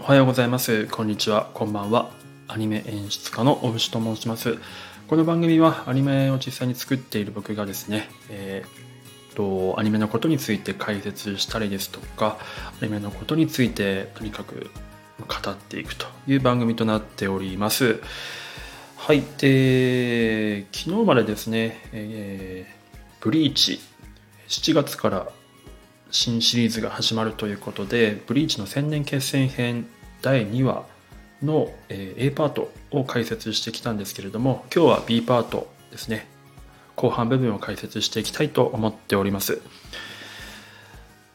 おはようございます。こんにちは。こんばんは。アニメ演出家の大牛と申します。この番組はアニメを実際に作っている僕がですね、えー、とアニメのことについて解説したりですとかアニメのことについてとにかく語っていくという番組となっております。はい。で昨日までですね、えー、ブリーチ7月から新シリーズが始まるということで、ブリーチの千年決戦編第2話の A パートを解説してきたんですけれども、今日は B パートですね。後半部分を解説していきたいと思っております。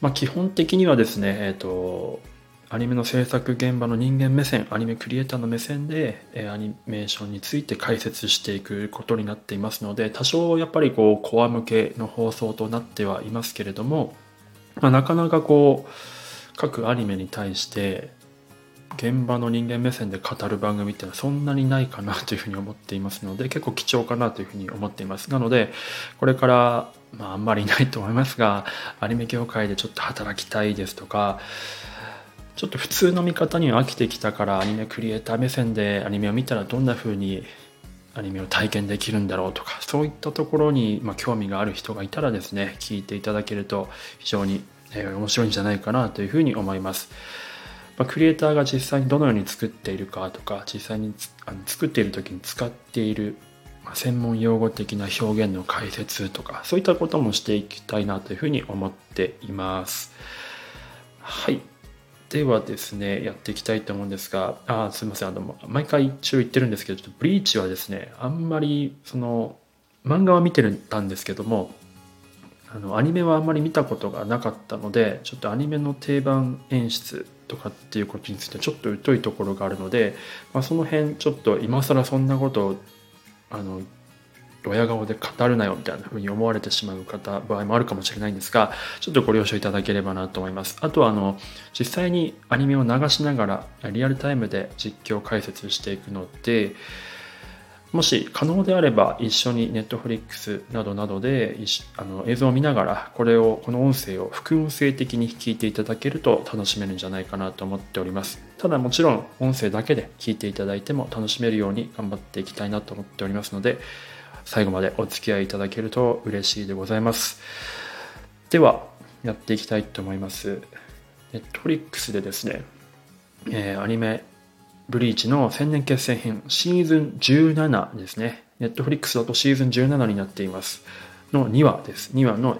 まあ、基本的にはですね、えっ、ー、と、アニメの制作現場の人間目線、アニメクリエイターの目線で、えアニメーションについて解説していくことになっていますので、多少やっぱりこう、コア向けの放送となってはいますけれども、まあ、なかなかこう各アニメに対して現場の人間目線で語る番組っていうのはそんなにないかなというふうに思っていますので結構貴重かなというふうに思っています。なのでこれからまああんまりないと思いますがアニメ業界でちょっと働きたいですとかちょっと普通の見方には飽きてきたからアニメクリエイター目線でアニメを見たらどんな風にアニメを体験できるんだろうとかそういったところに、ま興味がある人がいたらですね聞いていただけると非常に、えー、面白いんじゃないかなというふうに思います。まクリエイターが実際にどのように作っているかとか実際にあの作っている時に使っている、ま専門用語的な表現の解説とかそういったこともしていきたいなというふうに思っています。はいではですね、やっていきたいと思うんですが、あすみません、あの、毎回一応言ってるんですけど、ちょっとブリーチはですね、あんまり、その、漫画は見てたんですけども、あの、アニメはあんまり見たことがなかったので、ちょっとアニメの定番演出とかっていうことについてちょっと疎いところがあるので、まあ、その辺ちょっと今更そんなことをあのドヤ顔で語るなよみたいな風に思われてしまう方場合もあるかもしれないんですがちょっとご了承いただければなと思います。あとはあの実際にアニメを流しながらリアルタイムで実況解説していくのでもし可能であれば一緒に Netflix などなどであの映像を見ながらこれをこの音声を副音声的に聞いていただけると楽しめるんじゃないかなと思っております。ただもちろん音声だけで聞いていただいても楽しめるように頑張っていきたいなと思っておりますので最後までお付き合いいただけると嬉しいでございます。では、やっていきたいと思います。Netflix でですね、えー、アニメブリーチの千年決戦編シーズン17ですね。Netflix だとシーズン17になっています。の2話です。2話の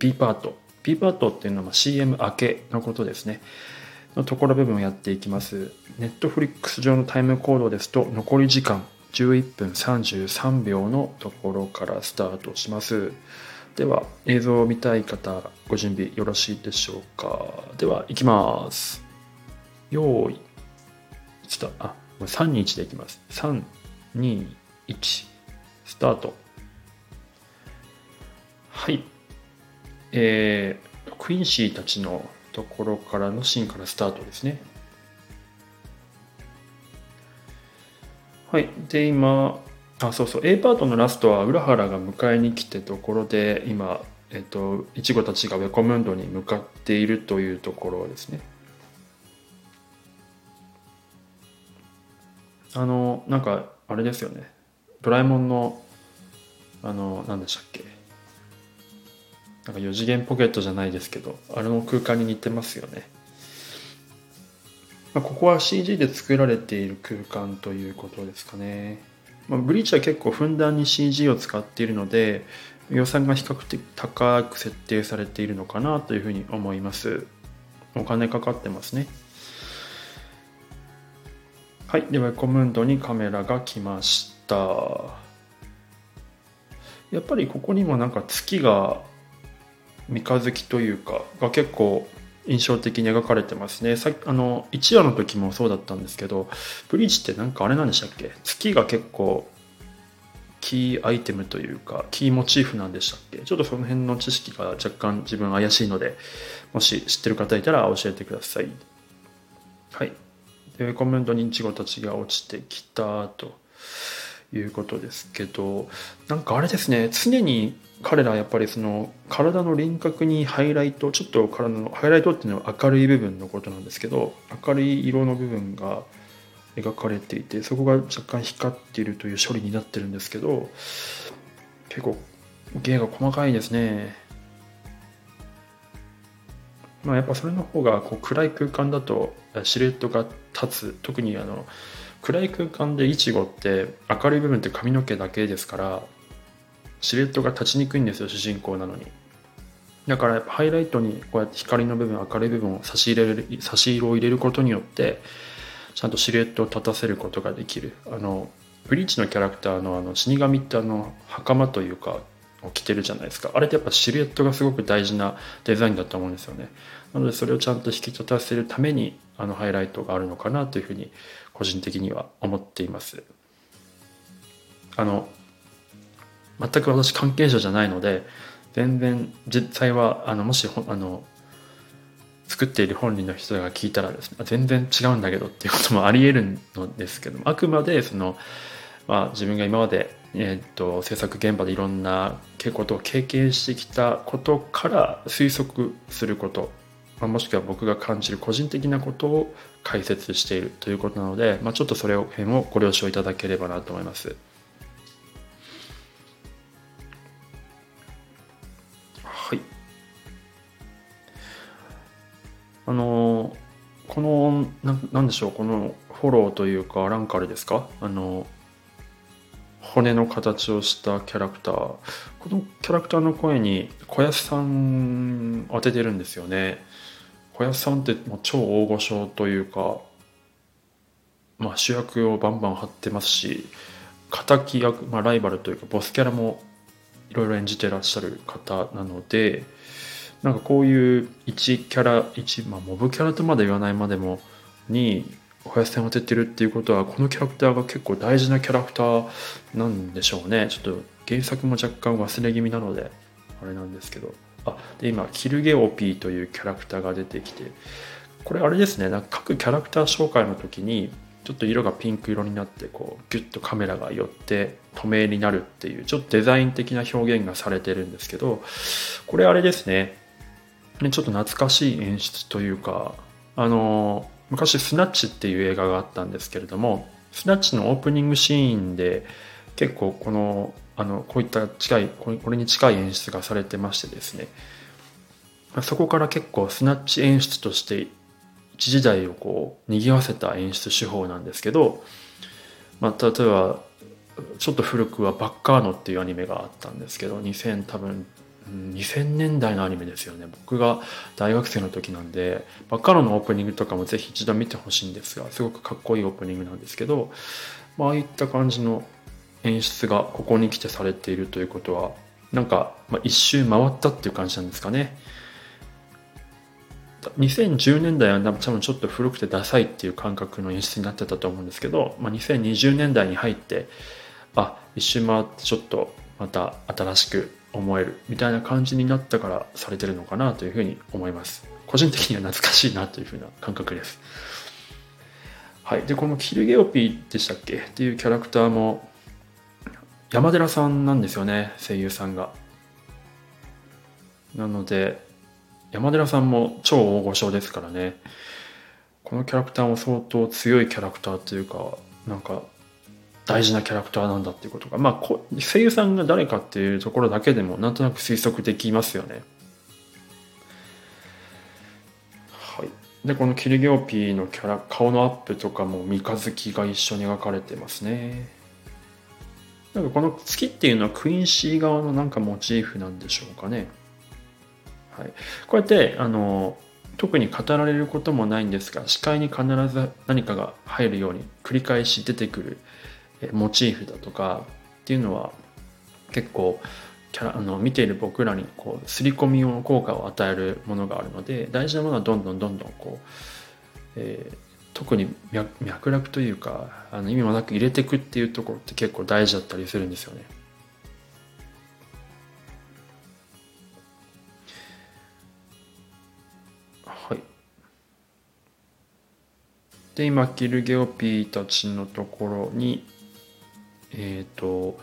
B パート。B パートっていうのは CM 明けのことですね。のところ部分をやっていきます。Netflix 上のタイムコードですと残り時間11分33秒のところからスタートします。では、映像を見たい方、ご準備よろしいでしょうか。では、いきます。用意。ちょっと、あ、3、2、1でいきます。3、2、1、スタート。はい。えー、クインシーたちのところからのシーンからスタートですね。はい。で、今、あ、そうそう、A パートのラストは浦原が迎えに来てところで、今、えっと、いちごたちがウェコムンドに向かっているというところですね。あの、なんか、あれですよね。ドラえもんの、あの、何でしたっけ。なんか4次元ポケットじゃないですけど、あれの空間に似てますよね。まあ、ここは CG で作られている空間ということですかね。まあ、ブリーチは結構ふんだんに CG を使っているので予算が比較的高く設定されているのかなというふうに思います。お金かかってますね。はい。では、コムンドにカメラが来ました。やっぱりここにもなんか月が三日月というかが結構印象的に描かれてますね。さあの1話の時もそうだったんですけどブリーチってなんかあれなんでしたっけ？月が結構キーアイテムというかキーモチーフなんでしたっけ？ちょっとその辺の知識が若干自分怪しいのでもし知ってる方いたら教えてください。はい。でコメントにイチゴたちが落ちてきたということですけどなんかあれですね常に彼らはやっぱりその体の輪郭にハイライトちょっと体のハイライトっていうのは明るい部分のことなんですけど明るい色の部分が描かれていてそこが若干光っているという処理になってるんですけど結構芸が細かいですね。まあやっぱそれの方がこう暗い空間だとシルエットが立つ。特にあの暗い空間でイチゴって明るい部分って髪の毛だけですからシルエットが立ちにくいんですよ主人公なのに。だからやっぱハイライトにこうやって光の部分明るい部分を差し入れる差し色を入れることによってちゃんとシルエットを立たせることができる。あのブリーチのキャラクターのあの死神ってあの袴というかを着てるじゃないですか。あれってやっぱシルエットがすごく大事なデザインだと思うんですよね。なのでそれをちゃんと引き立たせるためにあのハイライトがあるのかなというふうに個人的には思っています。あの全く私関係者じゃないので全然実際はあのもしあの作っている本人の人が聞いたらですね全然違うんだけどっていうこともありえるのですけどもあくまでその、まあ、自分が今まで、えーと、制作現場でいろんなことを経験してきたことから推測すること、まあ、もしくは僕が感じる個人的なことを解説しているということなので、まあ、ちょっとそれを辺をご了承いただければなと思います。はい。あのこのななんでしょうこのフォローというかランカルですか？あの骨の形をしたキャラクター。このキャラクターの声に小安さん当ててるんですよね。小安さんってもう超大御所というか、まあ、主役をバンバン張ってますし敵役、まあ、ライバルというかボスキャラもいろいろ演じてらっしゃる方なのでなんかこういう1キャラ1、まあ、モブキャラとまで言わないまでもにおやすさんを当ててるっていうことはこのキャラクターが結構大事なキャラクターなんでしょうね。ちょっと原作も若干忘れ気味なのであれなんですけど。あで今キルゲオピーというキャラクターが出てきてこれあれですね。なんか各キャラクター紹介の時にちょっと色がピンク色になってこうギュッとカメラが寄って透明になるっていうちょっとデザイン的な表現がされてるんですけどこれあれですね。ちょっと懐かしい演出というか、あの、昔スナッチっていう映画があったんですけれども、スナッチのオープニングシーンで結構この、あの、こういった近い、これに近い演出がされてましてですね、そこから結構スナッチ演出として一時代をこう賑わせた演出手法なんですけど、まあ、例えばちょっと古くはバッカーノっていうアニメがあったんですけど2000多分2000年代のアニメですよね。僕が大学生の時なんでバッカロのオープニングとかもぜひ一度見てほしいんですがすごくかっこいいオープニングなんですけど、まああいった感じの演出がここに来てされているということはなんか、まあ、一周回ったっていう感じなんですかね。2010年代は多分ちょっと古くてダサいっていう感覚の演出になってたと思うんですけど、まあ、2020年代に入ってあ一周回ってちょっとまた新しく思えるみたいな感じになったからされてるのかなというふうに思います。個人的には懐かしいなというふうな感覚です。はい。で、このキルゲオピーでしたっけ？っていうキャラクターも山寺さんなんですよね、声優さんが。なので、山寺さんも超大御所ですからね。このキャラクターも相当強いキャラクターというか、なんか大事なキャラクターなんだっていうことが、まあ、声優さんが誰かっていうところだけでもなんとなく推測できますよね。はい。で、このキルギョーピーのキャラ、顔のアップとかも三日月が一緒に描かれてますね。なんかこの月っていうのはクインシー側のなんかモチーフなんでしょうかね。はい。こうやって、あの、特に語られることもないんですが視界に必ず何かが入るように繰り返し出てくるモチーフだとかっていうのは結構キャラあの見ている僕らにこう刷り込みの効果を与えるものがあるので大事なものはどんどんどんどんこう、えー、特に脈絡というかあの意味もなく入れていくっていうところって結構大事だったりするんですよね。で今キルゲオピーたちのところにえっ、ー、と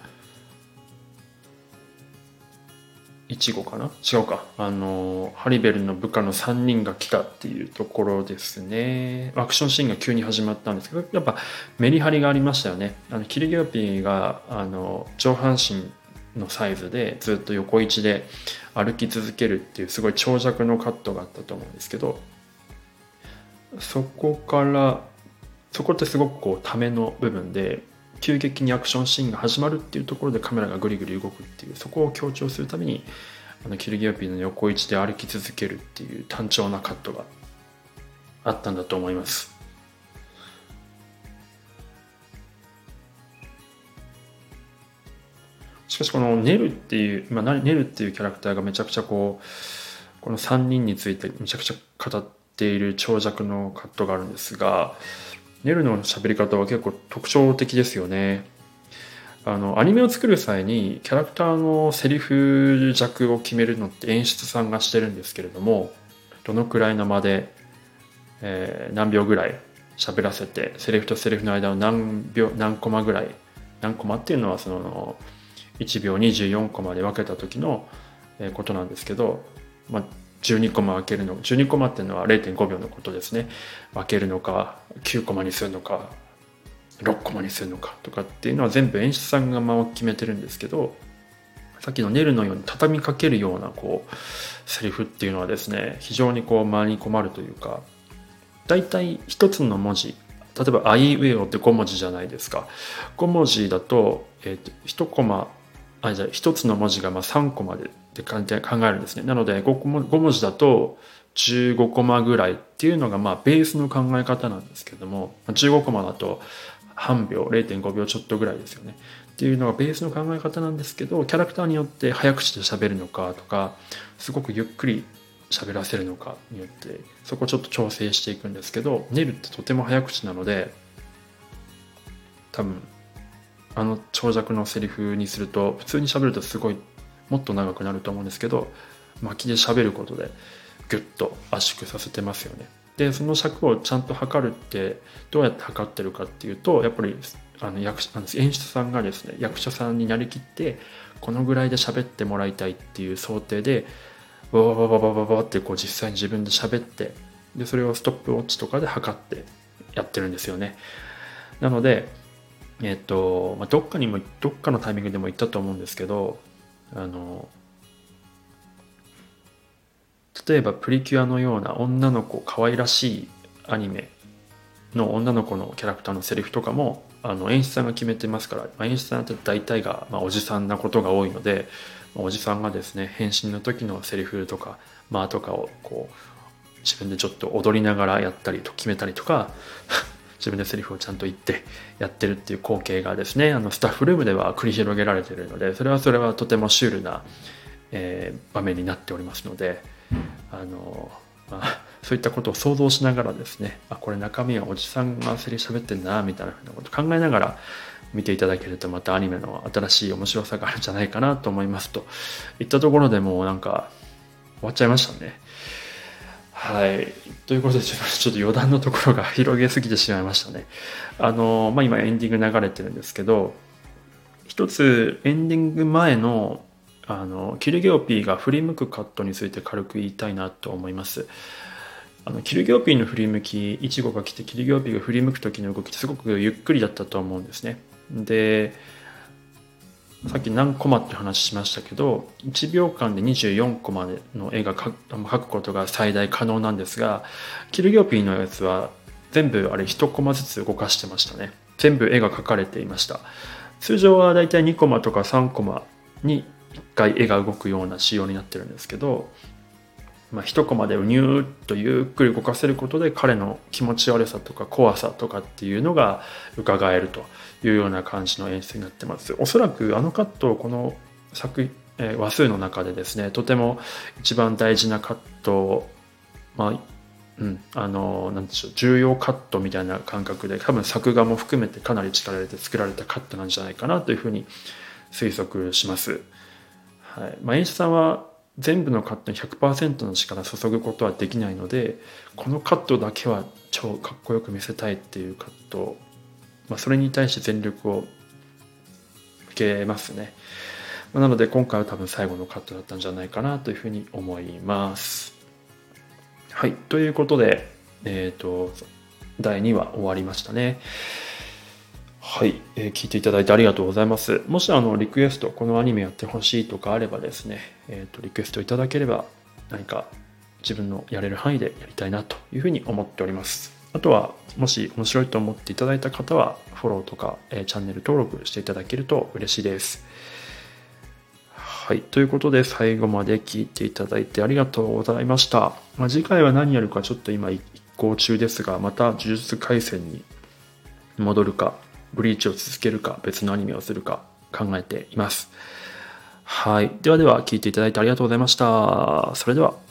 いちごかな？違うか。あのハリベルの部下の3人が来たっていうところですね。アクションシーンが急に始まったんですけどやっぱメリハリがありましたよね。あのキリギョピーがあの上半身のサイズでずっと横位置で歩き続けるっていうすごい長尺のカットがあったと思うんですけどそこからそこってすごくこうための部分で急激にアクションシーンが始まるっていうところでカメラがぐりぐり動くっていうそこを強調するためにあのキルギアピーの横位置で歩き続けるっていう単調なカットがあったんだと思います。しかしこのネルっていう、まあ、ネルっていうキャラクターがめちゃくちゃこうこの3人についてめちゃくちゃ語っている長尺のカットがあるんですがネルの喋り方は結構特徴的ですよね。あのアニメを作る際にキャラクターのセリフ弱を決めるのって演出さんがしてるんですけれどもどのくらいの間で、えー、何秒ぐらい喋らせてセリフとセリフの間を何秒何コマぐらい何コマっていうのはその1秒24コマで分けた時のことなんですけど、まあ、12コマ分けるの12コマっていうのは0.5秒のことですね。分けるのか9コマにするのか6コマにするのかとかっていうのは全部演出さんが間を決めてるんですけどさっきのネルのように畳みかけるようなこうセリフっていうのはですね非常にこう間に困るというか大体一つの文字例えば「あいうえお」って5文字じゃないですか。5文字だと,、えーと、1コマあじゃあ1つの文字がまあ3コマでって考えるんですね。なので 5, 5文字だと15コマぐらいっていうのがまあベースの考え方なんですけども15コマだと半秒0.5秒ちょっとぐらいですよね。っていうのがベースの考え方なんですけどキャラクターによって早口で喋るのかとかすごくゆっくり喋らせるのかによってそこちょっと調整していくんですけどネルってとても早口なので多分あの長尺のセリフにすると普通に喋るとすごいもっと長くなると思うんですけど巻きで喋ることでギュッと圧縮させてますよね。でその尺をちゃんと測るってどうやって測ってるかっていうとやっぱりあの役あの演出さんがですね役者さんになりきってこのぐらいで喋ってもらいたいっていう想定でバババババババってこう実際に自分で喋ってでそれをストップウォッチとかで測ってやってるんですよねなのでえっ、と、まあ、どっかにもどっかのタイミングでも言ったと思うんですけどあの例えばプリキュアのような女の子可愛らしいアニメの女の子のキャラクターのセリフとかもあの演出さんが決めてますから、まあ、演出さんって大体が、まあ、おじさんなことが多いので、まあ、おじさんがですね変身の時のセリフとか間とかをこう自分でちょっと踊りながらやったりと決めたりとか 自分でセリフをちゃんと言ってやってるっていう光景がですねあのスタッフルームでは繰り広げられているのでそれはそれはとてもシュールな、えー、場面になっておりますのであの、まあ、そういったことを想像しながらですねあこれ中身はおじさんがセリフ喋ってんだみたいなふうなことを考えながら見ていただけるとまたアニメの新しい面白さがあるんじゃないかなと思いますといったところでもうなんか終わっちゃいましたね。はい。ということで、ちょっと余談のところが広げすぎてしまいましたね。あの、まあ、今エンディング流れてるんですけど、一つエンディング前の、あの、キルゲオピーが振り向くカットについて軽く言いたいなと思います。あの、キルゲオピーの振り向き、イチゴが来てキルゲオピーが振り向く時の動きってすごくゆっくりだったと思うんですね。で、さっき何コマって話しましたけど1秒間で24コマの絵が描くことが最大可能なんですがキルギョピーのやつは全部あれ1コマずつ動かしてましたね。全部絵が描かれていました。通常はだいたい2コマとか3コマに1回絵が動くような仕様になってるんですけど、まあ、1コマでうにゅーっとゆっくり動かせることで彼の気持ち悪さとか怖さとかっていうのが伺えるというような感じの演出になってます。おそらくあのカットをこの作、えー、話数の中でですね、とても一番大事なカットまあ、うん、あの、なんでしょう、重要カットみたいな感覚で、多分作画も含めてかなり力入れて作られたカットなんじゃないかなというふうに推測します。はい。まあ、演出さんは全部のカットに100%の力注ぐことはできないので、このカットだけは超かっこよく見せたいっていうカットまあ、それに対して全力を受けますね。まなので今回は多分最後のカットだったんじゃないかなというふうに思います。はい。ということで、えっ、ー、と、第2話終わりましたね。はい、えー、聞いていただいてありがとうございます。もしあのリクエスト、このアニメやってほしいとかあればですね、え、ー、とリクエストいただければ何か自分のやれる範囲でやりたいなというふうに思っております。あとは、もし面白いと思っていただいた方は、フォローとか、えー、チャンネル登録していただけると嬉しいです。はい。ということで、最後まで聞いていただいてありがとうございました。まあ、次回は何やるかちょっと今一行中ですが、また呪術廻戦に戻るか、ブリーチを続けるか、別のアニメをするか考えています。はい。ではでは、聞いていただいてありがとうございました。それでは。